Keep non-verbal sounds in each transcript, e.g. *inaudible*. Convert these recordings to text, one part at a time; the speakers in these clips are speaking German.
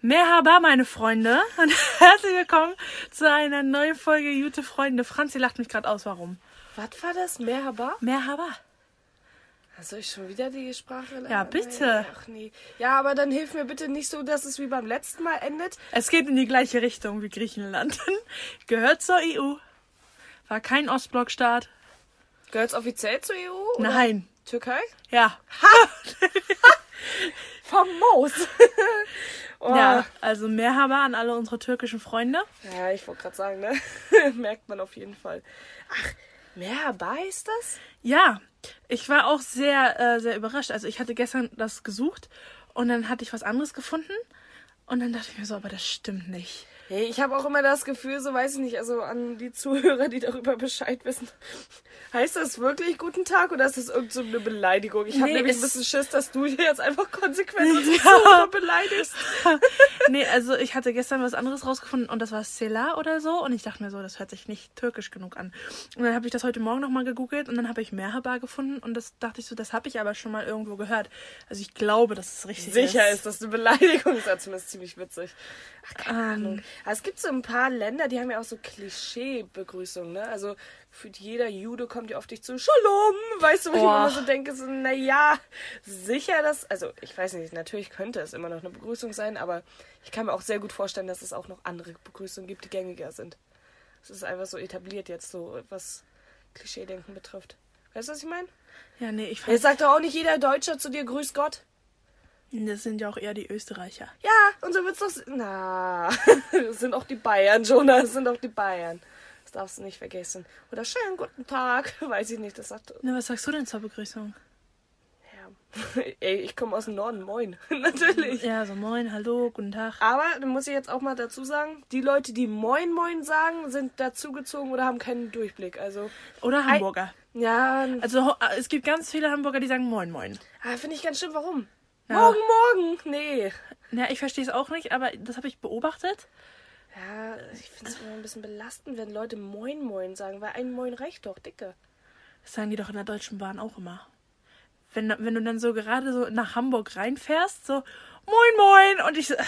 Merhaba, meine Freunde, und *laughs* herzlich willkommen zu einer neuen Folge Jute Freunde. Franzi lacht mich gerade aus, warum? Was war das? Merhaba? Merhaba. Soll Also ich schon wieder die Sprache lernen? Ja, bitte. Ach nee. Ja, aber dann hilf mir bitte nicht so, dass es wie beim letzten Mal endet. Es geht in die gleiche Richtung wie Griechenland. *laughs* Gehört zur EU. War kein Ostblockstaat. Gehört es offiziell zur EU? Oder? Nein. Türkei? Ja. *laughs* Famos. Oh. Ja, also Merhaba an alle unsere türkischen Freunde. Ja, ich wollte gerade sagen, ne? *laughs* Merkt man auf jeden Fall. Ach, Merhaba ist das? Ja, ich war auch sehr, äh, sehr überrascht. Also ich hatte gestern das gesucht und dann hatte ich was anderes gefunden. Und dann dachte ich mir so, aber das stimmt nicht. Hey, ich habe auch immer das Gefühl, so weiß ich nicht, also an die Zuhörer, die darüber Bescheid wissen. Heißt das wirklich guten Tag oder ist das irgend so eine Beleidigung? Ich habe Nee, nämlich ein bisschen Schiss, dass du hier jetzt einfach konsequent *laughs* unsere Ja. Zuhörer beleidigst. *laughs* Nee, also ich hatte gestern was anderes rausgefunden und das war Sela oder so. Und ich dachte mir so, das hört sich nicht türkisch genug an. Und dann habe ich das heute Morgen nochmal gegoogelt und dann habe ich Merhaba gefunden und das dachte ich so, das habe ich aber schon mal irgendwo gehört. Also ich glaube, dass es richtig Sicher ist. ist das eine Beleidigung, ist ja zumindest ziemlich witzig. Ach, keine Ähm. Ahnung. Aber es gibt so ein paar Länder, die haben ja auch so Klischee-Begrüßungen, ne? Also für jeder Jude kommt ja auf dich zu, Shalom, weißt du, wo ich immer so denke, so, naja, sicher das, also ich weiß nicht, natürlich könnte es immer noch eine Begrüßung sein, aber ich kann mir auch sehr gut vorstellen, dass es auch noch andere Begrüßungen gibt, die gängiger sind. Es ist einfach so etabliert jetzt so, was Klischee-Denken betrifft. Weißt du, was ich meine? Ja, nee, ich Jetzt fand, sagt doch auch nicht jeder Deutscher zu dir, grüß Gott. Das sind ja auch eher die Österreicher. Ja, und so wird's doch. s- Na, *laughs* das sind auch die Bayern, Jonas, das sind auch die Bayern. Das darfst du nicht vergessen. Oder schönen guten Tag, *laughs* weiß ich nicht, das sagt. Na, was sagst du denn zur Begrüßung? Ja. *laughs* Ey, ich komme aus dem Norden, moin. Natürlich. Ja, so moin, hallo, guten Tag. Aber, da muss ich jetzt auch mal dazu sagen, die Leute, die moin moin sagen, sind dazugezogen oder haben keinen Durchblick. Also, Oder Hamburger. ja, Also ho- es gibt ganz viele Hamburger, die sagen moin moin. ah, finde ich ganz schön, warum? Morgen, morgen. Nee. Ja, ich verstehe es auch nicht, aber das habe ich beobachtet. Ja, ich finde es immer ein bisschen belastend, wenn Leute moin moin sagen, weil ein moin reicht doch, dicke. Das sagen die doch in der Deutschen Bahn auch immer. Wenn, wenn du dann so gerade so nach Hamburg reinfährst, so moin moin und ich so, ah,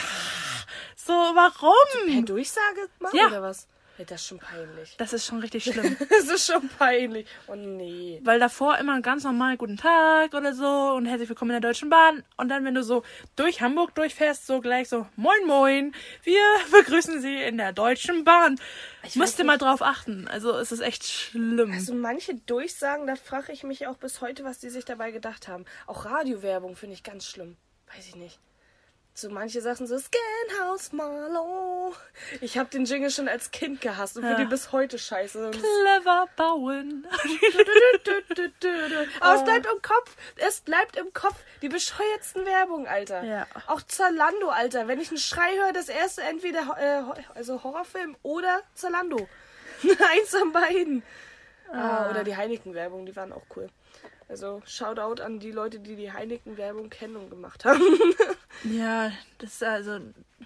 so Per warum? Durchsage machen Ja. oder was? Das ist schon peinlich. Das ist schon richtig *laughs* schlimm. Das ist schon peinlich. Oh nee. Weil davor immer ganz normal guten Tag oder so und herzlich willkommen in der Deutschen Bahn. Und dann, wenn du so durch Hamburg durchfährst, so gleich so moin moin, wir *laughs* begrüßen Sie in der Deutschen Bahn. Ich musste mal drauf achten. Also es ist echt schlimm. Also manche Durchsagen, da frage ich mich auch bis heute, was die sich dabei gedacht haben. Auch Radiowerbung finde ich ganz schlimm. Weiß ich nicht. So manche Sachen so Scanhouse Marlow. Ich habe den Jingle schon als Kind gehasst und Ja. finde ihn bis heute scheiße. Clever bauen. *laughs* Aber es bleibt im Kopf. Es bleibt im Kopf. Die bescheuertsten Werbung, Alter. Ja. Auch Zalando, Alter. Wenn ich einen Schrei höre, das erste entweder äh, also Horrorfilm oder Zalando. *laughs* Eins von beiden. Ah, oder die Heineken-Werbung, die waren auch cool. Also Shoutout an die Leute, die die Heineken-Werbung kennen und gemacht haben. *laughs* Ja, das ist also,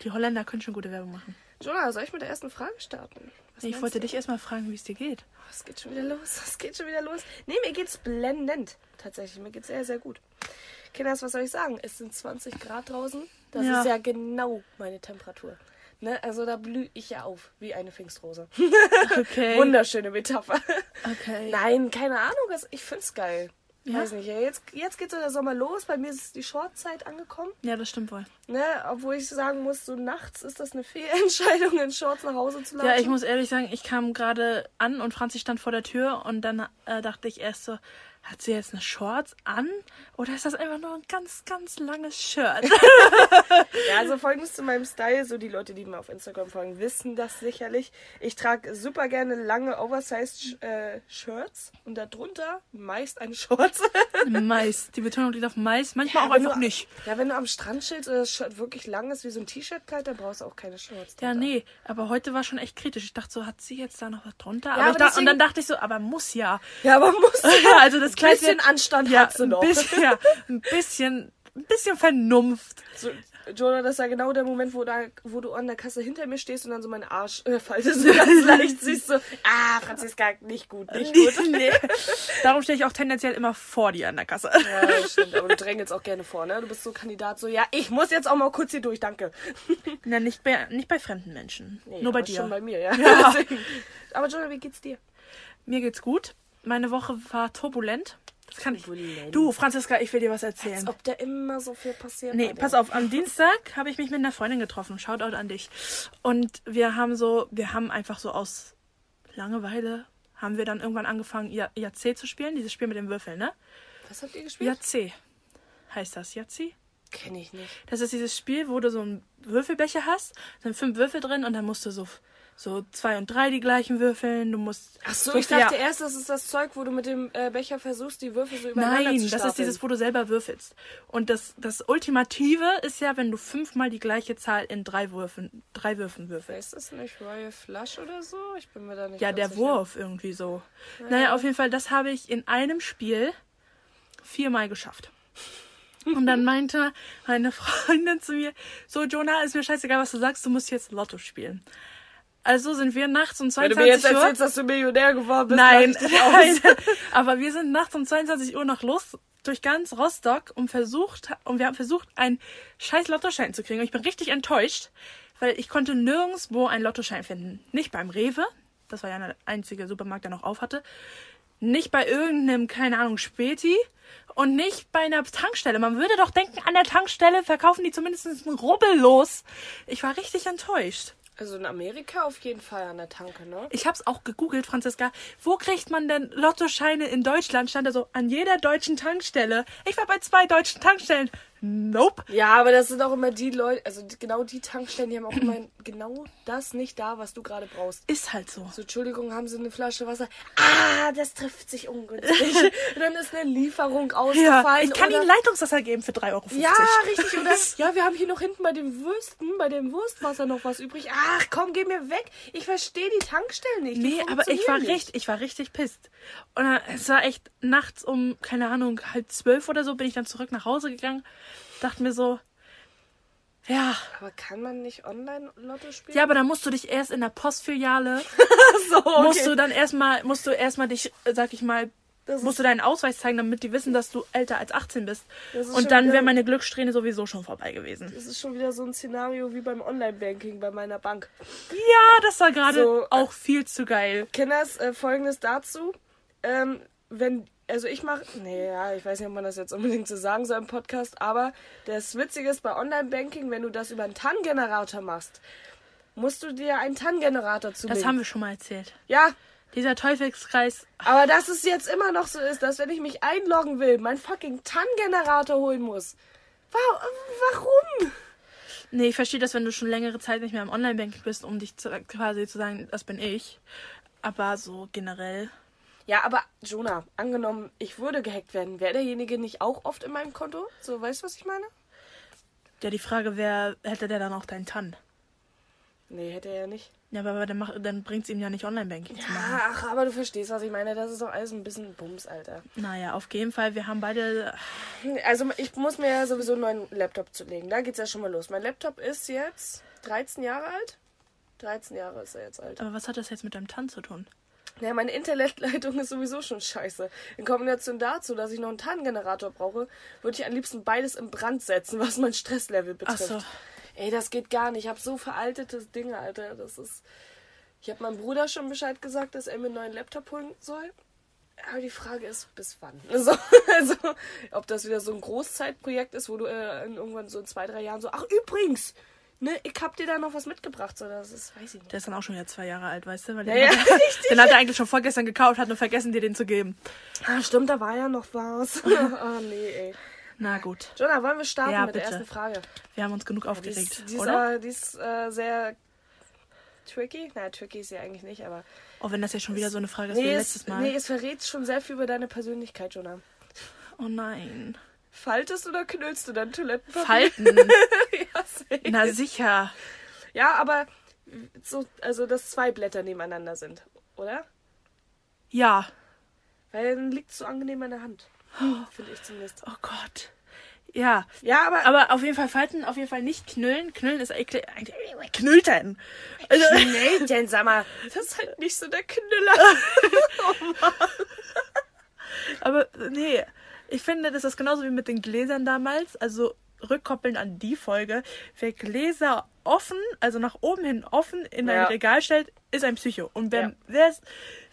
die Holländer können schon gute Werbung machen. Jonah, soll ich mit der ersten Frage starten? Was Ich wollte du? dich erstmal fragen, wie es dir geht. Oh, Es geht schon wieder los. *laughs* Es geht schon wieder los. Nee, mir geht's blendend. Tatsächlich, mir geht's sehr, sehr gut. Kinders, was soll ich sagen? Es sind 20 Grad draußen. Das Ja. ist ja genau meine Temperatur. Ne? Also da blühe ich ja auf, wie eine Pfingstrose. Okay. *laughs* Wunderschöne Metapher. Okay. Nein, keine Ahnung. das- Ich find's geil. Ja? Weiß nicht. Jetzt, jetzt geht so der Sommer los. Bei mir ist die Shortzeit angekommen. Ja, das stimmt wohl. Ne? Obwohl ich sagen muss, so nachts ist das eine Fehlentscheidung, in Shorts nach Hause zu laufen. Ja, ich muss ehrlich sagen, ich kam gerade an und Franzi stand vor der Tür und dann äh, dachte ich erst so, hat sie jetzt eine Shorts an oder ist das einfach nur ein ganz, ganz langes Shirt? *laughs* Ja, also folgendes zu meinem Style. So die Leute, die mir auf Instagram folgen, wissen das sicherlich. Ich trage super gerne lange Oversized äh, Shirts und darunter meist eine Shorts. *laughs* Mais. Die Betonung liegt auf Mais, manchmal auch wenn einfach du, nicht. Ja, wenn du am Strand chillst und das Shirt wirklich lang ist wie so ein T-Shirt-Kleid, dann brauchst du auch keine Shorts. Ja, nee, aber heute war schon echt kritisch. Ich dachte so, hat sie jetzt da noch was drunter? aber aber ich da, und deswegen- dann dachte ich so, aber muss ja. Ja, aber muss *laughs* Ja, also das Kleid bisschen wird- Anstand ja, hat sie noch. Ein bisschen, ja, ein bisschen, ein bisschen Vernunft. So, Jonah, das war genau der Moment, wo, da, wo du an der Kasse hinter mir stehst und dann so meinen Arsch äh, faltest so ganz *laughs* leicht siehst so, ah, Franziska, nicht gut, nicht *laughs* gut. nee. Darum stehe ich auch tendenziell immer vor dir an der Kasse. Ja, das stimmt, aber du drängelst auch gerne vor, ne? Du bist so Kandidat, so, ja, ich muss jetzt auch mal kurz hier durch, danke. *laughs* Na, nicht bei, nicht bei fremden Menschen. Nee, Nur bei dir. Schon bei mir, ja. Ja. Aber Jonah, wie geht's dir? Mir geht's gut. Meine Woche war turbulent. Das kann ich. Du, Franziska, ich will dir was Als erzählen. ob da immer so viel passiert. Nee, pass auf, am Dienstag habe ich mich mit einer Freundin getroffen. Shoutout an dich. Und wir haben so, wir haben einfach so aus Langeweile, haben wir dann irgendwann angefangen, IAC zu spielen, dieses Spiel mit den Würfeln, ne? Was habt ihr gespielt? IAC heißt das, IAC? Kenn ich nicht. Das ist dieses Spiel, wo du so einen Würfelbecher hast, da sind fünf Würfel drin und dann musst du so, so zwei und drei die gleichen würfeln. Du musst. Ach so, ich dachte erst, das ist das Zeug, wo du mit dem äh, Becher versuchst, die Würfel so übereinander Nein, zu das ist dieses, wo du selber würfelst. Und das, das Ultimative ist ja, wenn du fünfmal die gleiche Zahl in drei Würfen, drei Würfen würfelst. Ist das nicht Royal Flush oder so? Ich bin mir da nicht Ja, der sicher. Wurf irgendwie so. Naja, auf jeden Fall, das habe ich in einem Spiel viermal geschafft. Und dann meinte meine Freundin zu mir, so Jonah, ist mir scheißegal, was du sagst, du musst jetzt Lotto spielen. Also sind wir nachts um Wenn du mir 22 jetzt Uhr. erzählst, dass du Millionär geworden bist, Nein, nein. *laughs* Aber wir sind nachts um 22 Uhr noch los durch ganz Rostock und versucht und wir haben versucht, einen scheiß Lottoschein zu kriegen. Und ich bin richtig enttäuscht, weil ich konnte nirgendwo einen Lottoschein finden. Nicht beim Rewe, das war ja der einzige Supermarkt, der noch auf hatte. Nicht bei irgendeinem, keine Ahnung, Späti. Und nicht bei einer Tankstelle. Man würde doch denken, an der Tankstelle verkaufen die zumindest einen Rubbel los. Ich war richtig enttäuscht. Also in Amerika auf jeden Fall an der Tanke, ne? Ich hab's auch gegoogelt, Franziska. Wo kriegt man denn Lottoscheine in Deutschland? Stand da so, an jeder deutschen Tankstelle. Ich war bei zwei deutschen Tankstellen. Nope. Ja, aber das sind auch immer die Leute, also genau die Tankstellen, die haben auch immer *clears throat* genau das nicht da, was du gerade brauchst. Ist halt so. So, Entschuldigung, haben Sie eine Flasche Wasser? Ah, das trifft sich ungünstig. *laughs* Dann ist eine Lieferung Ja, ausgefallen. ich kann oder Ihnen Leitungswasser geben für 3,50 Euro. Ja, richtig. *laughs* Oder ja, wir haben hier noch hinten bei den Würsten, bei dem Wurstwasser noch was übrig. Ach, komm, geh mir weg. Ich verstehe die Tankstellen nicht. Die Nee, aber ich war nicht. richtig, ich war richtig pisst. Und dann, es war echt nachts um, keine Ahnung, halb zwölf oder so, bin ich dann zurück nach Hause gegangen. Dachte mir so, ja. Aber kann man nicht Online-Lotto spielen? Ja, aber dann musst du dich erst in der Postfiliale *laughs* so, okay. musst du dann erstmal, musst du erstmal dich, sag ich mal, Das musst du deinen Ausweis zeigen, damit die wissen, dass du älter als 18 bist. Und dann wäre meine Glückssträhne sowieso schon vorbei gewesen. Das ist schon wieder so ein Szenario wie beim Online-Banking bei meiner Bank. Ja, das war gerade So, äh, auch viel zu geil. Kenners, äh, folgendes dazu. Ähm, wenn, also ich mache, nee, ja, ich weiß nicht, ob man das jetzt unbedingt so sagen soll im Podcast, aber das Witzige ist bei Online-Banking, wenn du das über einen TAN-Generator machst, musst du dir einen TAN-Generator zulegen. Das haben wir schon mal erzählt. Ja, Dieser Teufelskreis. aber dass es jetzt immer noch so ist, dass wenn ich mich einloggen will, mein fucking TAN-Generator holen muss. Wa- Warum? Nee, ich verstehe das, wenn du schon längere Zeit nicht mehr im Online-Banking bist, um dich zu, quasi zu sagen, das bin ich. Aber so generell. Ja, aber Jonah, angenommen, ich würde gehackt werden, wäre derjenige nicht auch oft in meinem Konto? So, weißt du, was ich meine? Ja, die Frage wäre, hätte der dann auch deinen TAN? Nee, hätte er ja nicht. Ja, aber dann, dann bringt es ihm ja nicht Online-Banking zu machen. Ach, aber du verstehst, was ich meine. Das ist doch alles ein bisschen Bums, Alter. Naja, auf jeden Fall, wir haben beide. Also, ich muss mir ja sowieso einen neuen Laptop zulegen. Da geht's ja schon mal los. Mein Laptop ist jetzt 13 Jahre alt. 13 Jahre ist er jetzt alt. Aber was hat das jetzt mit deinem TAN zu tun? Ja, meine Internetleitung ist sowieso schon scheiße. In Kombination dazu, dass ich noch einen TAN-Generator brauche, würde ich am liebsten beides in Brand setzen, was mein Stresslevel Ach betrifft. so. Ey, das geht gar nicht. Ich habe so veraltetes Ding, Alter. Das ist. Ich habe meinem Bruder schon Bescheid gesagt, dass er mir einen neuen Laptop holen soll. Aber die Frage ist, bis wann? *laughs* Also, also ob das wieder so ein Großzeitprojekt ist, wo du äh, irgendwann so in zwei, drei Jahren so, ach übrigens, ne, ich hab dir da noch was mitgebracht. So, das ist, weiß ich nicht. Der ist dann auch schon wieder zwei Jahre alt, weißt du? Weil den, ja, hat, er, *laughs* den hat er eigentlich schon vorgestern gekauft, hat nur vergessen, dir den zu geben. Ah, stimmt, da war ja noch was. *laughs* Ah, nee, ey. Na gut, Jonah, wollen wir starten Ja, mit der bitte. ersten Frage? wir haben uns genug Die aufgeregt, ist, die ist, oder? äh, die ist äh, sehr tricky. Na, tricky ist sie eigentlich nicht, aber. Auch wenn das ja schon wieder so eine Frage ist wie Nee letztes es, Mal. nee, es verrät schon sehr viel über deine Persönlichkeit, Jonah. Oh nein. Faltest oder knüllst du dein Toilettenpapier? Falten. *laughs* Na sicher. ja, aber so, also dass zwei Blätter nebeneinander sind, oder? Ja. Weil dann liegt es so angenehm in der Hand. Finde ich zumindest. Oh Gott. Ja. Ja, aber, Aber auf jeden Fall falten, auf jeden Fall nicht knüllen. Knüllen ist eigentlich- Knüllt denn? Also, denn sag mal, das ist halt nicht so der Knüller. *laughs* aber nee, ich finde, das ist genauso wie mit den Gläsern damals. Also rückkoppeln an die Folge. Wer Gläser offen, also nach oben hin offen in ein Ja. Regal stellt, ist ein Psycho. Und wer, Ja. wer,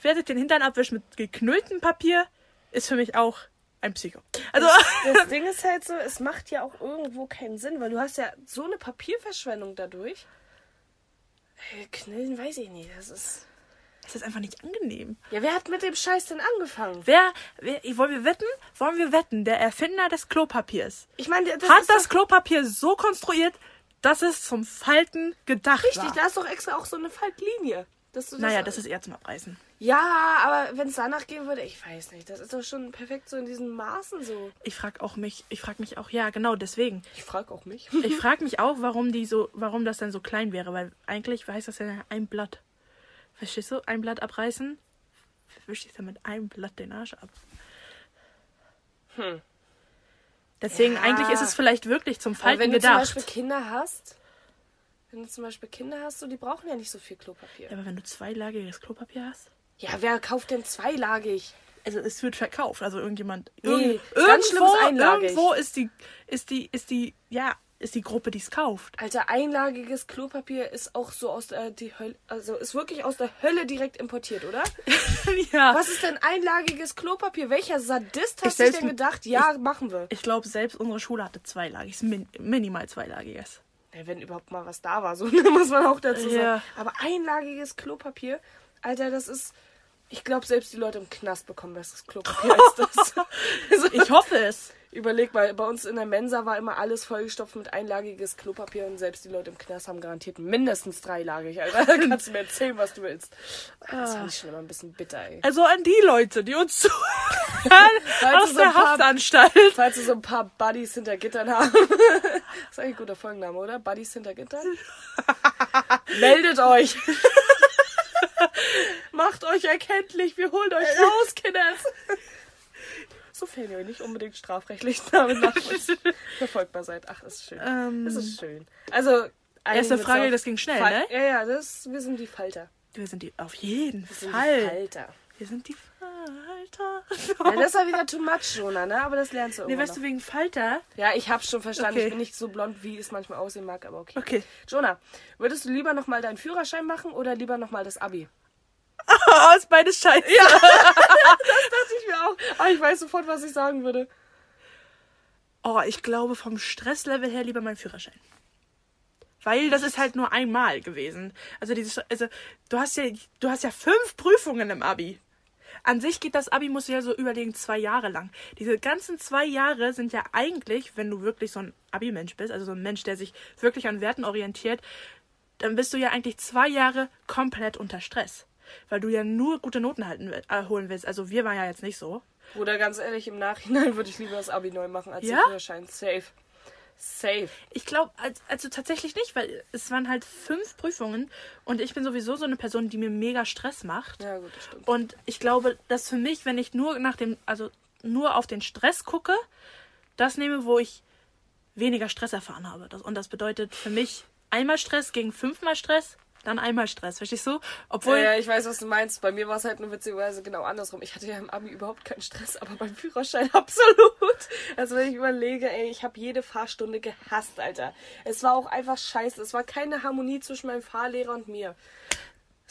wer sich den Hintern abwischt mit geknülltem Papier, ist für mich auch ein Psycho. Also, *laughs* Das Ding ist halt so, es macht ja auch irgendwo keinen Sinn, weil du hast ja so eine Papierverschwendung dadurch. Äh, Knillen weiß ich nicht, das ist... es ist einfach nicht angenehm. Ja, wer hat mit dem Scheiß denn angefangen? Wer, wer, wollen wir wetten? Wollen wir wetten? Der Erfinder des Klopapiers Ich meine, das hat das Klopapier so konstruiert, dass es zum Falten gedacht richtig, war. da ist doch extra auch so eine Faltlinie. Dass du naja, das ist eher zum Abreißen. Ja, aber wenn es danach gehen würde, ich weiß nicht. Das ist doch schon perfekt so in diesen Maßen so. Ich frage auch mich, ich frage mich auch, ja, genau deswegen. Ich frage auch mich. Ich frage mich auch, warum die so, warum das denn so klein wäre, weil eigentlich heißt das ja ein Blatt. Verstehst du? Ein Blatt abreißen. Wisch ich mit einem Blatt den Arsch ab. Hm. Deswegen, Ja. eigentlich ist es vielleicht wirklich zum Falten wenn du zum gedacht. Beispiel Kinder hast, wenn du zum Beispiel Kinder hast, so, die brauchen ja nicht so viel Klopapier. Ja, aber wenn du zweilagiges Klopapier hast. Ja, wer kauft denn zweilagig? Also es wird verkauft, also irgendjemand. Nee, irgend- einlagig. irgendwo ist die, ist die, ist die, ja, ist die Gruppe, die es kauft. Alter, einlagiges Klopapier ist auch so aus der die Hölle, also ist wirklich aus der Hölle direkt importiert, oder? *laughs* ja. Was ist denn einlagiges Klopapier? Welcher Sadist Ich hat sich denn gedacht, ja, machen wir? Ich glaube, selbst unsere Schule hatte zweilagiges, min minimal zweilagiges. Ja, wenn überhaupt mal was da war, so *laughs* muss man auch dazu sagen. Ja. Aber einlagiges Klopapier, Alter, das ist. Ich glaube, selbst die Leute im Knast bekommen besseres Klopapier als das. *laughs* Also, Ich hoffe es. Überleg mal, bei uns in der Mensa war immer alles vollgestopft mit einlagiges Klopapier und selbst die Leute im Knast haben garantiert mindestens dreilagig, Alter. Da *laughs* kannst du mir erzählen, was du willst. Das fand ich schon immer ein bisschen bitter, ey. Also an die Leute, die uns *laughs* zuhören aus so der paar- Haftanstalt. Falls du so ein paar Buddies hinter Gittern haben. *laughs* das ist eigentlich ein guter Folgenname, oder? Buddies hinter Gittern? Meldet euch! Macht euch erkenntlich, wir holen euch raus, Kinders! Sofern ihr nicht unbedingt strafrechtlich *laughs* damit *laughs* verfolgbar seid. Ach, das ist schön. Ähm, Das ist schön. Also, Erste Frage, das ging schnell, Fal- ne? Ja, ja, das, wir sind die Falter. Wir sind die, auf jeden Wir sind die Fall. Falter. Wir sind die Falter. Ja, das war wieder too much, Jonah, ne? Aber das lernst du Nee, irgendwann weißt noch. du, wegen Falter? Ja, ich hab's schon verstanden. Okay. Ich bin nicht so blond, wie es manchmal aussehen mag, aber okay. Okay. Jonah, würdest du lieber nochmal deinen Führerschein machen oder lieber nochmal das Abi? Oh, ist beides scheiße. Ja, *laughs* das dachte ich mir auch. Aber ich weiß sofort, was ich sagen würde. Oh, ich glaube vom Stresslevel her lieber mein Führerschein. Weil das ist halt nur einmal gewesen. Also dieses, also du hast ja, du hast ja fünf Prüfungen im Abi. An sich geht das Abi, musst du ja so überlegen, zwei Jahre lang. Diese ganzen zwei Jahre sind ja eigentlich, wenn du wirklich so ein Abi-Mensch bist, also so ein Mensch, der sich wirklich an Werten orientiert, dann bist du ja eigentlich zwei Jahre komplett unter Stress. Weil du ja nur gute Noten halten, äh, holen willst. Also wir waren ja jetzt nicht so. Bruder, ganz ehrlich, im Nachhinein würde ich lieber das Abi neu machen als Ja? den Führerschein. Safe. Safe. Ich glaube, also tatsächlich nicht, weil es waren halt fünf Prüfungen und ich bin sowieso so eine Person, die mir mega Stress macht. Ja, gut, das stimmt. Und ich glaube, dass für mich, wenn ich nur nach dem, also nur auf den Stress gucke, das nehme, wo ich weniger Stress erfahren habe. Das, und das bedeutet für mich einmal Stress gegen fünfmal Stress, dann einmal Stress, verstehst du? Obwohl, ja, ja, ich weiß, was du meinst. Bei mir war es halt nur witzigerweise genau andersrum. Ich hatte ja im Abi überhaupt keinen Stress, aber beim Führerschein *laughs* absolut. Also wenn ich überlege, ey, ich habe jede Fahrstunde gehasst, Alter. Es war auch einfach scheiße. Es war keine Harmonie zwischen meinem Fahrlehrer und mir.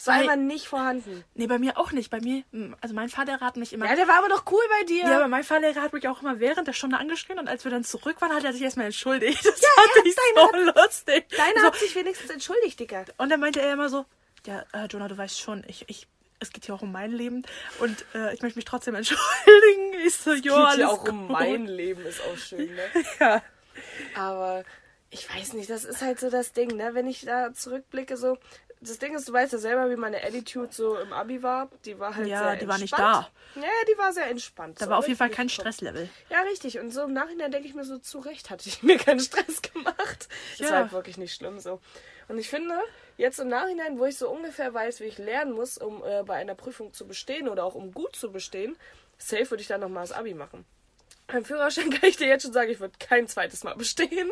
Es war einfach nicht vorhanden. nee, bei mir auch nicht. Bei mir, also mein Fahrlehrer hat mich immer Ja, der war aber doch cool bei dir. Ja, aber mein Fahrlehrer hat mich auch immer während der Stunde angeschrien und als wir dann zurück waren, hat er sich erstmal entschuldigt. *laughs* Das fand ich so lustig. Deiner so, hat sich wenigstens entschuldigt, Digga. und dann meinte er immer so, ja, äh, Jonah, du weißt schon, ich, ich, es geht hier auch um mein Leben und äh, ich möchte mich trotzdem *laughs* entschuldigen. Ich so, jo, Geht alles ja auch um gut. mein Leben, ist auch schön, ne? *laughs* Ja. Aber ich weiß nicht, das ist halt so das Ding, ne? Wenn ich da zurückblicke, so. Das Ding ist, du weißt ja selber, wie meine Attitude so im Abi war. Die war halt Ja, sehr die war nicht entspannt. Ja, die war sehr entspannt. Da so, war auf jeden Fall kein. Stresslevel. Ja, richtig. Und so im Nachhinein denke ich mir so, zu Recht hatte ich *laughs* mir keinen Stress gemacht. Das Ja. war halt wirklich nicht schlimm so. Und ich finde, jetzt im Nachhinein, wo ich so ungefähr weiß, wie ich lernen muss, um äh, bei einer Prüfung zu bestehen oder auch um gut zu bestehen, safe würde ich dann nochmal das Abi machen. Beim Führerschein *laughs* kann ich dir jetzt schon sagen, ich würde kein zweites Mal bestehen.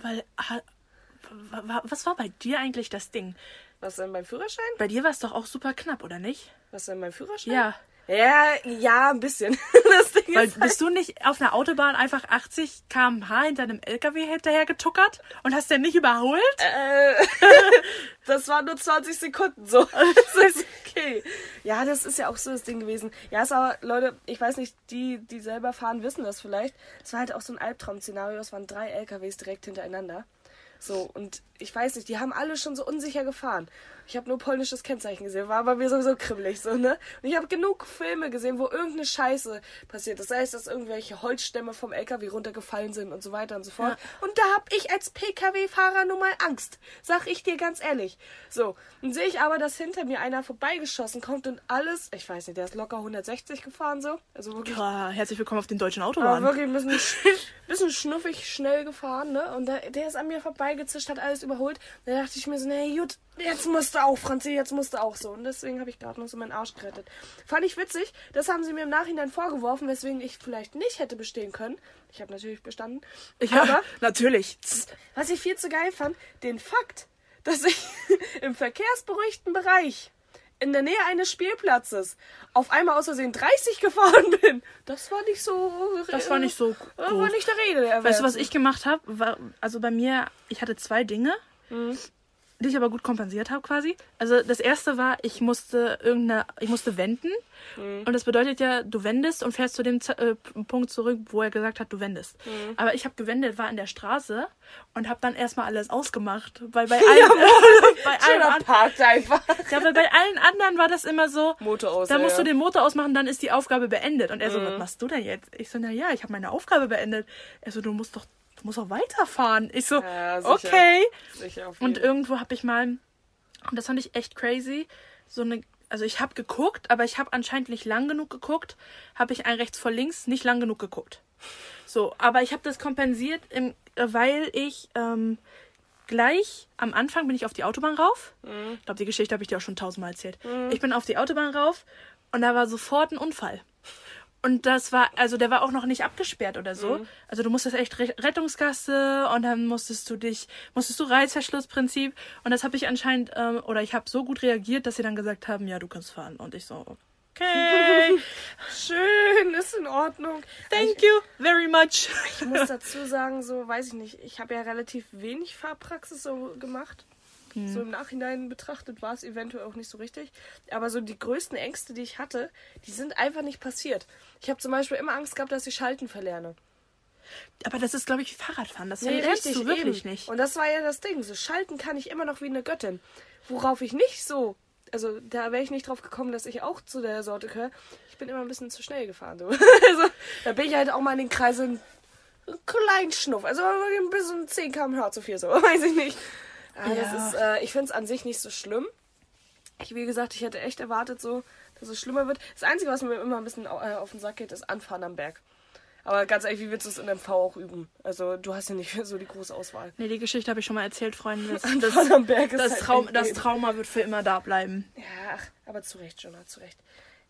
Weil, was war bei dir eigentlich das Ding? Was denn beim Führerschein? Bei dir war es doch auch super knapp, oder nicht? Was denn beim Führerschein? Ja. Ja, ja, ein bisschen. *laughs* Das Ding Weil ist halt- bist du nicht auf einer Autobahn einfach 80 km/h hinter einem LKW hinterher getuckert und hast den nicht überholt? Äh, *laughs* das waren nur 20 Sekunden so. *laughs* Das ist okay. Ja, das ist ja auch so das Ding gewesen. Ja, ist aber, Leute, ich weiß nicht, die, die selber fahren, wissen das vielleicht. Es war halt auch so ein Albtraum-Szenario. Es waren drei LKWs direkt hintereinander. So, und ich weiß nicht, die haben alle schon so unsicher gefahren. Ich habe nur polnisches Kennzeichen gesehen, war bei mir sowieso kribbelig, so, ne? Und ich habe genug Filme gesehen, wo irgendeine Scheiße passiert. Sei es, dass irgendwelche Holzstämme vom LKW runtergefallen sind und so weiter und so fort. Und da hab ich als PKW-Fahrer nun mal Angst. Sag ich dir ganz ehrlich. So, dann sehe ich aber, dass hinter mir einer vorbeigeschossen kommt und alles, ich weiß nicht, der ist locker 160 gefahren, so. Also wirklich Boah, herzlich willkommen auf den deutschen aber Autobahnen. wirklich ein bisschen, sch- bisschen schnuffig schnell gefahren, ne? Und der, der ist an mir vorbeigezischt, hat alles überholt. Da dachte ich mir so, nee, gut, jetzt musst du auch, Franzi, jetzt musst du auch so. Und deswegen habe ich gerade noch so meinen Arsch gerettet. Fand ich witzig. Das haben sie mir im Nachhinein vorgeworfen, weswegen ich vielleicht nicht hätte bestehen können. Ich habe natürlich bestanden. Ja, Aber *laughs* natürlich. was ich viel zu geil fand, den Fakt, dass ich *laughs* im verkehrsberuhigten Bereich in der Nähe eines Spielplatzes auf einmal aus Versehen 30 *laughs* gefahren bin. Das war nicht so. Das war nicht so War gut. nicht der Rede. der Weißt du, was ich gemacht habe? War, also bei mir, ich hatte zwei Dinge, Mhm. Die ich aber gut kompensiert habe quasi. Also das erste war, ich musste irgendeine, ich musste wenden. Mhm. Und das bedeutet ja, du wendest und fährst zu dem Z äh, Punkt zurück, wo er gesagt hat, du wendest. Mhm. Aber ich habe gewendet, war an der Straße und habe dann erstmal alles ausgemacht. Weil bei *laughs* allen, *laughs* bei allen, an, einfach. ja, weil bei allen anderen war das immer so, Motor aus. da ja, musst ja. du den Motor ausmachen, dann ist die Aufgabe beendet. Und er so, Mhm. was machst du denn jetzt? Ich so, na ja, ich habe meine Aufgabe beendet. Er so, du musst doch, du musst doch weiterfahren. Ich so, Ja, sicher. okay. Sicher Und irgendwo habe ich mal, und das fand ich echt crazy, so eine, also ich habe geguckt, aber ich habe anscheinend nicht lang genug geguckt, habe ich ein rechts vor links nicht lang genug geguckt. So, aber ich habe das kompensiert, im, weil ich ähm, gleich am Anfang bin ich auf die Autobahn rauf. Ich glaube, die Geschichte habe ich dir auch schon tausendmal erzählt. Ich bin auf die Autobahn rauf und da war sofort ein Unfall. Und das war, also der war auch noch nicht abgesperrt oder so. Also du musstest echt Re Rettungsgasse und dann musstest du dich, musstest du Reißverschlussprinzip. Und das habe ich anscheinend, ähm, oder ich habe so gut reagiert, dass sie dann gesagt haben, ja, du kannst fahren. Und ich so, okay, *laughs* Schön, ist in Ordnung. thank you very much. Ich muss *laughs* dazu sagen, so weiß ich nicht, ich habe ja relativ wenig Fahrpraxis so gemacht. So im Nachhinein betrachtet war es eventuell auch nicht so richtig. Aber so die größten Ängste, die ich hatte, die sind einfach nicht passiert. Ich habe zum Beispiel immer Angst gehabt, dass ich Schalten verlerne. Aber das ist, glaube ich, Fahrradfahren. Das Nee, lernst du wirklich eben. nicht. Und das war ja das Ding. So schalten kann ich immer noch wie eine Göttin. Worauf ich nicht so. Also da wäre ich nicht drauf gekommen, dass ich auch zu der Sorte gehöre. Ich bin immer ein bisschen zu schnell gefahren. So. *laughs* also, da bin ich halt auch mal in den Kreisen einen kleinen Schnuff. Also ein bisschen 10 km/h zu viel, so. *laughs* Weiß ich nicht. Aber Ja. das ist, äh, ich finde es an sich nicht so schlimm. Ich, wie gesagt, ich hätte echt erwartet, so, dass es schlimmer wird. Das Einzige, was mir immer ein bisschen äh, auf den Sack geht, ist Anfahren am Berg. Aber ganz ehrlich, wie willst du es in MV auch üben? Also, du hast ja nicht *laughs* so die große Auswahl. Nee, die Geschichte habe ich schon mal erzählt, Freunde. Das, *laughs* Anfahren am Berg ist das, halt Traum, echt das. Trauma wird für immer da bleiben. Ja, ach, aber zu Recht, Jonah, zu Recht.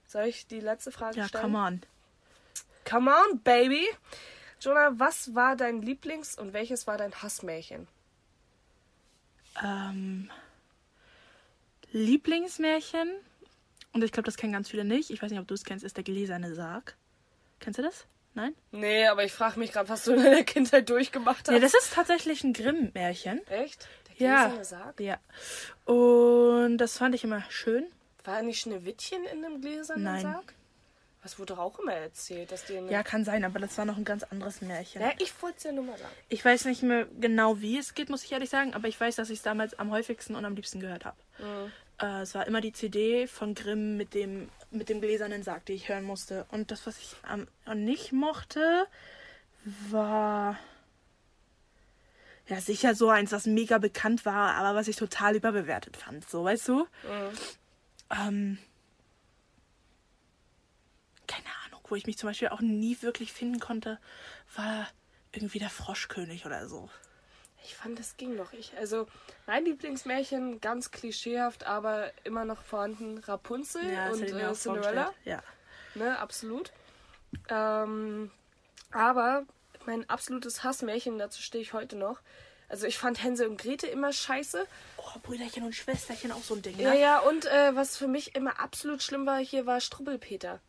Soll ich die letzte Frage Ja, stellen? come on. Come on, baby! Jonah, was war dein Lieblings- und welches war dein Hassmärchen? Ähm, Lieblingsmärchen, und ich glaube, das kennen ganz viele nicht, ich weiß nicht, ob du es kennst, ist der gläserne Sarg. Kennst du das? Nein? Nee, aber ich frage mich gerade, was du in deiner Kindheit durchgemacht hast. Nee, das ist tatsächlich ein Grimm-Märchen. Echt? Der Ja. gläserne Sarg? Ja. Und das fand ich immer schön. War nicht Schneewittchen in einem gläsernen Nein. Sarg? Was wurde auch immer erzählt, dass die Ja, kann sein, aber das war noch ein ganz anderes Märchen. Ja, ich wollte es ja nur mal sagen. Ich weiß nicht mehr genau, wie es geht, muss ich ehrlich sagen, aber ich weiß, dass ich es damals am häufigsten und am liebsten gehört habe. Äh, es war immer die CD von Grimm mit dem, mit dem gläsernen Sarg, die ich hören musste. Und das, was ich am, nicht mochte, war. Ja, sicher so eins, was mega bekannt war, aber was ich total überbewertet fand. So, weißt du? Ähm, keine Ahnung, wo ich mich zum Beispiel auch nie wirklich finden konnte, war irgendwie der Froschkönig oder so. Ich fand, das ging noch. Ich, also, mein Lieblingsmärchen, ganz klischeehaft, aber immer noch vorhanden, Rapunzel das und äh, Cinderella. Ja. Ne, absolut. Ähm, Aber mein absolutes Hassmärchen, dazu stehe ich heute noch. Also ich fand Hänsel und Grete immer scheiße. Oh, Brüderchen und Schwesterchen auch so ein Ding, Ja, ne? ja, und äh, was für mich immer absolut schlimm war, hier war Strubbelpeter.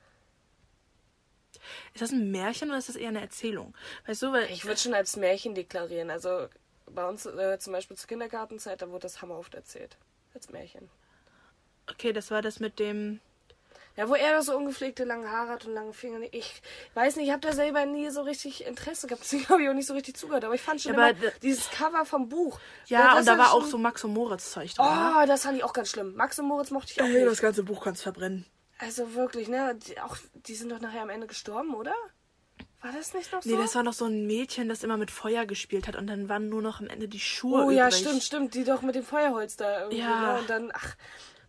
Ist das ein Märchen oder ist das eher eine Erzählung? Weißt du, weil Ich würde schon als Märchen deklarieren. Also bei uns äh, zum Beispiel zur Kindergartenzeit, da wurde das hammerhaft erzählt. Als Märchen. okay, das war das mit dem Ja, wo er so ungepflegte lange Haare hat und lange Finger. Ich weiß nicht, ich habe da selber nie so richtig Interesse gehabt. *laughs* Deswegen habe ich auch nicht so richtig zugehört. Aber ich fand schon Ja, dieses Cover vom Buch. Ja, das und da war auch schon- so Max und Moritz Zeug drin. ne? Oh, das fand ich auch ganz schlimm. Max und Moritz mochte ich auch Ey, *laughs* das nicht. ganze Buch kannst verbrennen. Also wirklich, ne? Die, auch, die sind doch nachher am Ende gestorben, oder? War das nicht noch so? Nee, das war noch so ein Mädchen, das immer mit Feuer gespielt hat und dann waren nur noch am Ende die Schuhe Oh ja, übrig. stimmt, stimmt. Die doch mit dem Feuerholz da irgendwie. Ja. Ne? Und dann, ach.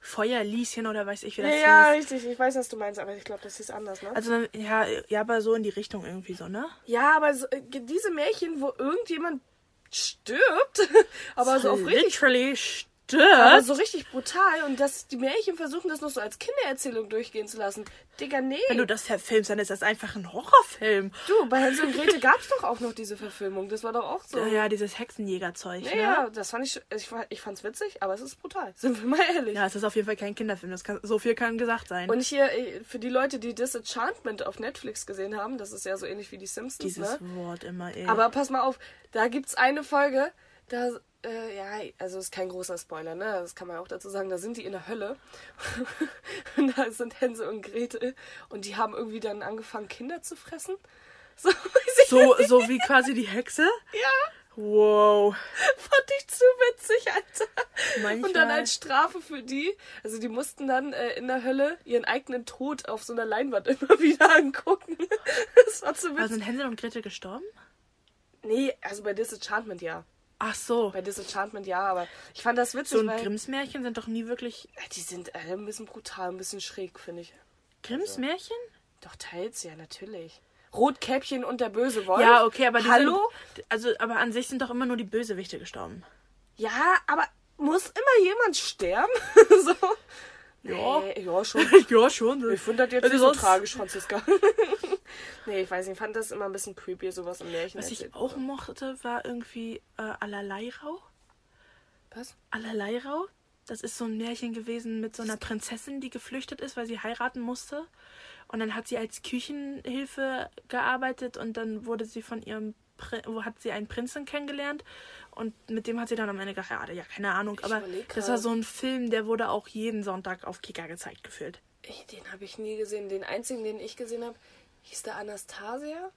Feuerlieschen oder weiß ich, wie Ja, das ja, hieß. richtig. Ich weiß, was du meinst, aber ich glaube, das hieß anders, ne? Also, ja, ja, aber so in die Richtung irgendwie so, ne? Ja, aber so, äh, diese Märchen, wo irgendjemand stirbt, *laughs* aber so auf richtig Literally stirbt. Aber so richtig brutal und dass die Märchen versuchen, das noch so als Kindererzählung durchgehen zu lassen. Digga, nee. Wenn du das verfilmst, dann ist das einfach ein Horrorfilm. Du, bei Hänsel und Gretel gab's doch auch noch diese Verfilmung. Das war doch auch so. Ja, ja dieses Hexenjägerzeug, Ja, ne? ja, das fand ich, ich, ich fand's witzig, aber es ist brutal. Sind wir mal ehrlich. Ja, es ist auf jeden Fall kein Kinderfilm. Das kann, so viel kann gesagt sein. Und hier, äh, für die Leute, die Disenchantment auf Netflix gesehen haben, das ist ja so ähnlich wie die Simpsons, Dieses ne? Wort immer, ey. Aber pass mal auf, da gibt's eine Folge, da, äh, ja, also ist kein großer Spoiler, ne? Das kann man auch dazu sagen, da sind die in der Hölle. und *laughs* da sind Hänsel und Gretel und die haben irgendwie dann angefangen, Kinder zu fressen. *laughs* So, so, so wie quasi die Hexe? ja, Wow. fand ich zu witzig, Alter. Manchmal. Und dann als Strafe für die, also die mussten dann äh, in der Hölle ihren eigenen Tod auf so einer Leinwand *laughs* immer wieder angucken. Das war zu Aber witzig. sind Hänsel und Gretel gestorben? Nee, also bei Disenchantment ja. Ach so. Bei Disenchantment ja, aber ich fand das witzig, So ein Grimms Märchen sind doch nie wirklich. Die sind alle ein bisschen brutal, ein bisschen schräg, finde ich. Grimms Märchen? Doch, teils ja, natürlich. Rotkäppchen und der böse Wolf. Ja, okay, aber die Hallo? Sind, also, aber an sich sind doch immer nur die Bösewichte gestorben. Ja, aber muss immer jemand sterben? *laughs* so. Ja. Nee, ja, schon. *laughs* ja, schon. Ich finde das jetzt Also nicht so tragisch, Franziska. *laughs* nee, ich weiß nicht, ich fand das immer ein bisschen creepy, sowas im Märchen. Was ich auch mochte, war irgendwie äh, Allerleirau. Was? Allerleirau. Das ist so ein Märchen gewesen mit so einer Prinzessin, die geflüchtet ist, weil sie heiraten musste. Und dann hat sie als Küchenhilfe gearbeitet und dann wurde sie von ihrem wo hat sie einen Prinzen kennengelernt und mit dem hat sie dann am Ende geheiratet. Ja, keine Ahnung, aber überleg das war so ein Film, der wurde auch jeden Sonntag auf Kika gezeigt gefühlt. Ich, den habe ich nie gesehen. Den einzigen, den ich gesehen habe, hieß der Anastasia.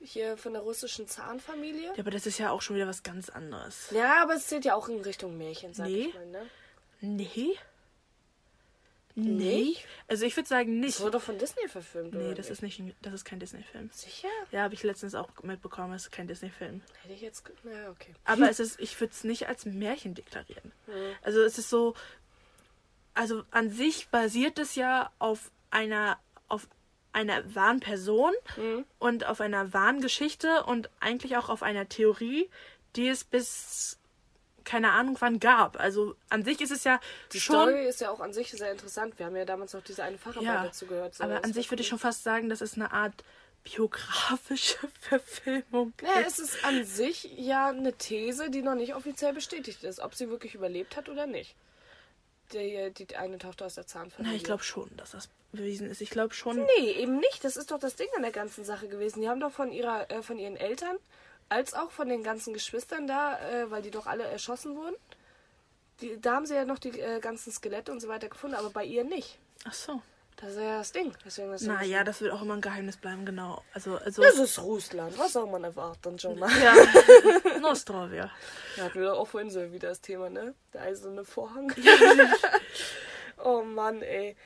Hier von der russischen Zahnfamilie. Ja, aber das ist ja auch schon wieder was ganz anderes. Ja, aber es zählt ja auch in Richtung Märchen, sag Nee. ich mal, ne? Nee? Nee? Nicht? Also ich würde sagen nicht. Das wurde doch von Disney verfilmt, oder? Nee, das nicht? ist nicht das ist kein Disney-Film. Sicher? Ja, habe ich letztens auch mitbekommen, es ist kein Disney-Film. Hätte ich jetzt. Na, okay. Aber es ist, ich würde es nicht als Märchen deklarieren. Also es ist so, also an sich basiert es ja auf einer, auf einer wahren Person und auf einer wahren Geschichte und eigentlich auch auf einer Theorie, die es bis keine Ahnung wann gab. Also an sich ist es ja Die schon. Story ist ja auch an sich sehr interessant. Wir haben ja damals noch diese eine Facharbeit Ja, dazu gehört. so. aber an sich würde ich schon fast sagen, das ist eine Art biografische *laughs* Verfilmung. Ja, es ist an sich ja eine These, die noch nicht offiziell bestätigt ist, ob sie wirklich überlebt hat oder nicht. Die, die eine Tochter aus der Zahnfamilie. Na, ich glaube schon, dass das bewiesen ist. Ich glaube schon. Nee, eben nicht. Das ist doch das Ding an der ganzen Sache gewesen. Die haben doch von ihrer, äh, von ihren Eltern als auch von den ganzen Geschwistern da, äh, weil die doch alle erschossen wurden. Die, da haben sie ja noch die äh, ganzen Skelette und so weiter gefunden, aber bei ihr nicht. Ach so. Das ist ja das Ding. Deswegen ein Naja, das wird auch immer ein Geheimnis bleiben, genau. Also, also. Das ist Russland. Was soll man erwarten, schon mal? ja, *laughs* Nostrovia. Ja, hatten wir auch vorhin so wieder das Thema, ne? Der eiserne Vorhang. *laughs* oh Mann, ey.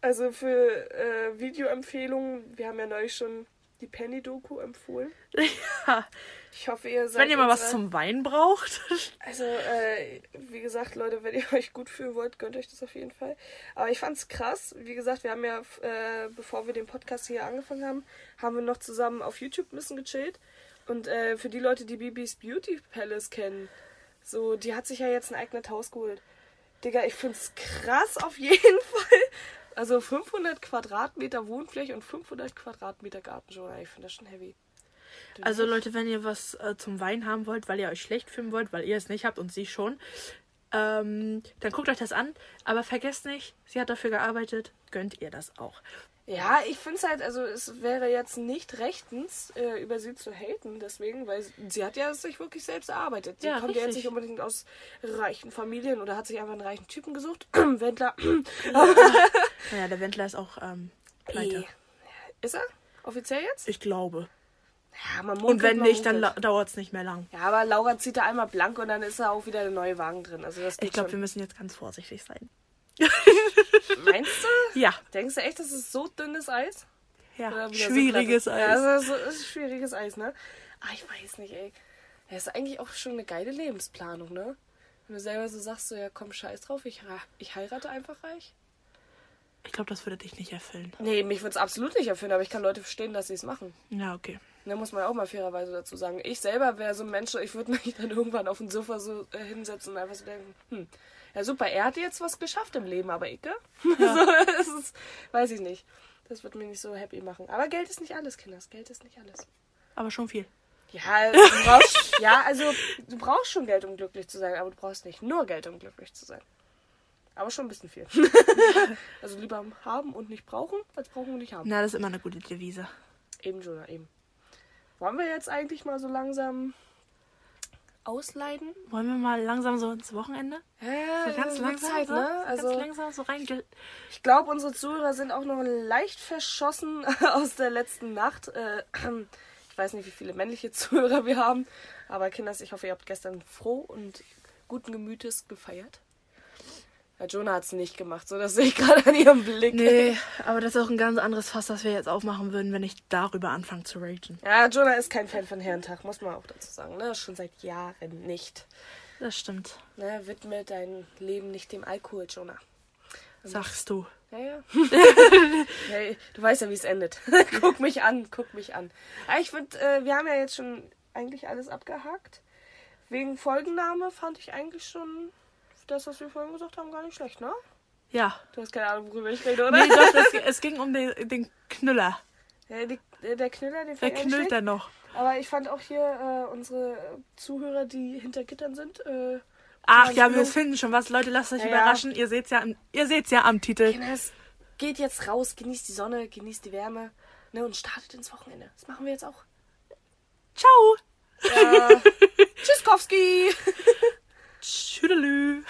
Also für äh, Videoempfehlungen, wir haben ja neulich schon die Penny-Doku empfohlen. *laughs* Ja. Ich hoffe, ihr seid. Wenn ihr mal was zum Wein braucht. *laughs* Also, äh, wie gesagt, Leute, wenn ihr *laughs* euch gut fühlen wollt, gönnt euch das auf jeden Fall. Aber ich fand's krass. Wie gesagt, wir haben ja, äh, bevor wir den Podcast hier angefangen haben, haben wir noch zusammen auf YouTube ein bisschen gechillt. Und äh, für die Leute, die Bibis Beauty Palace kennen, so, die hat sich ja jetzt ein eigenes Haus geholt. Digga, ich find's krass auf jeden Fall. Also 500 Quadratmeter Wohnfläche und 500 Quadratmeter Garten schon. Ich finde das schon heavy. Also Leute, wenn ihr was äh, zum Wein haben wollt, weil ihr euch schlecht fühlen wollt, weil ihr es nicht habt und sie schon, ähm, dann guckt euch das an. Aber vergesst nicht, sie hat dafür gearbeitet, gönnt ihr das auch. Ja, ich finde es halt, also es wäre jetzt nicht rechtens, äh, über sie zu haten, deswegen, weil sie hat ja sich wirklich selbst erarbeitet. Sie Ja, kommt ja jetzt richtig. nicht unbedingt aus reichen Familien oder hat sich einfach einen reichen Typen gesucht. *clears throat* Wendler. *laughs* Naja, der Wendler ist auch ähm, pleite. Ist er? Offiziell jetzt? Ich glaube. Ja, man Und munkelt, wenn man nicht, dann dauert es nicht mehr lang. Ja, aber Laura zieht da einmal blank und dann ist da auch wieder der neue Wagen drin. Also das Ich glaube, wir müssen jetzt ganz vorsichtig sein. *laughs* Meinst du? Ja. Denkst du echt, das ist so dünnes Eis? Ja, schwieriges so Eis. Ja, das ist, das ist schwieriges Eis, ne? Ah, ich weiß nicht, ey. Ja, ist eigentlich auch schon eine geile Lebensplanung, ne? Wenn du selber so sagst, so, ja komm, scheiß drauf, ich, ich heirate einfach reich. Ich glaube, das würde dich nicht erfüllen. Nee, mich würde es absolut nicht erfüllen, aber ich kann Leute verstehen, dass sie es machen. Ja, okay. Da muss man auch mal fairerweise dazu sagen. Ich selber wäre so ein Mensch, ich würde mich *laughs* dann irgendwann auf dem Sofa so äh, hinsetzen und einfach so denken, hm, ja super, er hat jetzt was geschafft im Leben, aber ich, *laughs* so, das ist, weiß ich nicht. Das wird mich nicht so happy machen. Aber Geld ist nicht alles, Kinders. Geld ist nicht alles. Aber schon viel. Ja, du brauchst, *laughs* ja, also du brauchst schon Geld, um glücklich zu sein, aber du brauchst nicht nur Geld, um glücklich zu sein. Aber schon ein bisschen viel. *laughs* also lieber haben und nicht brauchen, als brauchen und nicht haben. Na, das ist immer eine gute Devise. Eben, Jonah, eben. Wollen wir jetzt eigentlich mal so langsam ausleiden? Wollen wir mal langsam so ins Wochenende? Ja, So ganz langsam, Zeit, so, ne? Also ganz langsam so rein. ich glaube, unsere Zuhörer sind auch noch leicht verschossen *laughs* aus der letzten Nacht. Äh, *clears throat* Ich weiß nicht, wie viele männliche Zuhörer wir haben, aber Kinders, ich hoffe, ihr habt gestern froh und guten Gemütes gefeiert. Ja, Jonah hat es nicht gemacht, so das sehe ich *laughs* gerade an ihrem Blick. Nee, aber das ist auch ein ganz anderes Fass, das wir jetzt aufmachen würden, wenn ich darüber anfange zu ragen. Ja, Jonah ist kein Fan von Herrentag, muss man auch dazu sagen. Ne? Schon seit Jahren nicht. Das stimmt. Ne? Widme dein Leben nicht dem Alkohol, Jonah. Sagst du. Ja, ja. *laughs* hey, du weißt ja, wie es endet. *laughs* guck mich an, guck mich an. Aber ich finde, äh, wir haben ja jetzt schon eigentlich alles abgehakt. Wegen Folgenname fand ich eigentlich schon das, was wir vorhin gesagt haben, gar nicht schlecht, ne? Ja. Du hast keine Ahnung, worüber ich rede, oder? Nee, doch, es, *laughs* es ging um den, den Knüller. Ja, die, äh, der Knüller, den Wer fand ich eigentlich knüllt denn noch? Aber ich fand auch hier äh, unsere Zuhörer, die hinter Gittern sind, äh, Ach ja, wir finden schon was. Leute, lasst euch Ja, ja. überraschen. Ihr seht's ja, ihr seht's ja am Titel. Kinders, geht jetzt raus, genießt die Sonne, genießt die Wärme ne, und startet ins Wochenende. Das machen wir jetzt auch. Ciao. Ja. *laughs* Tschüsskowski! Shoo, the loo.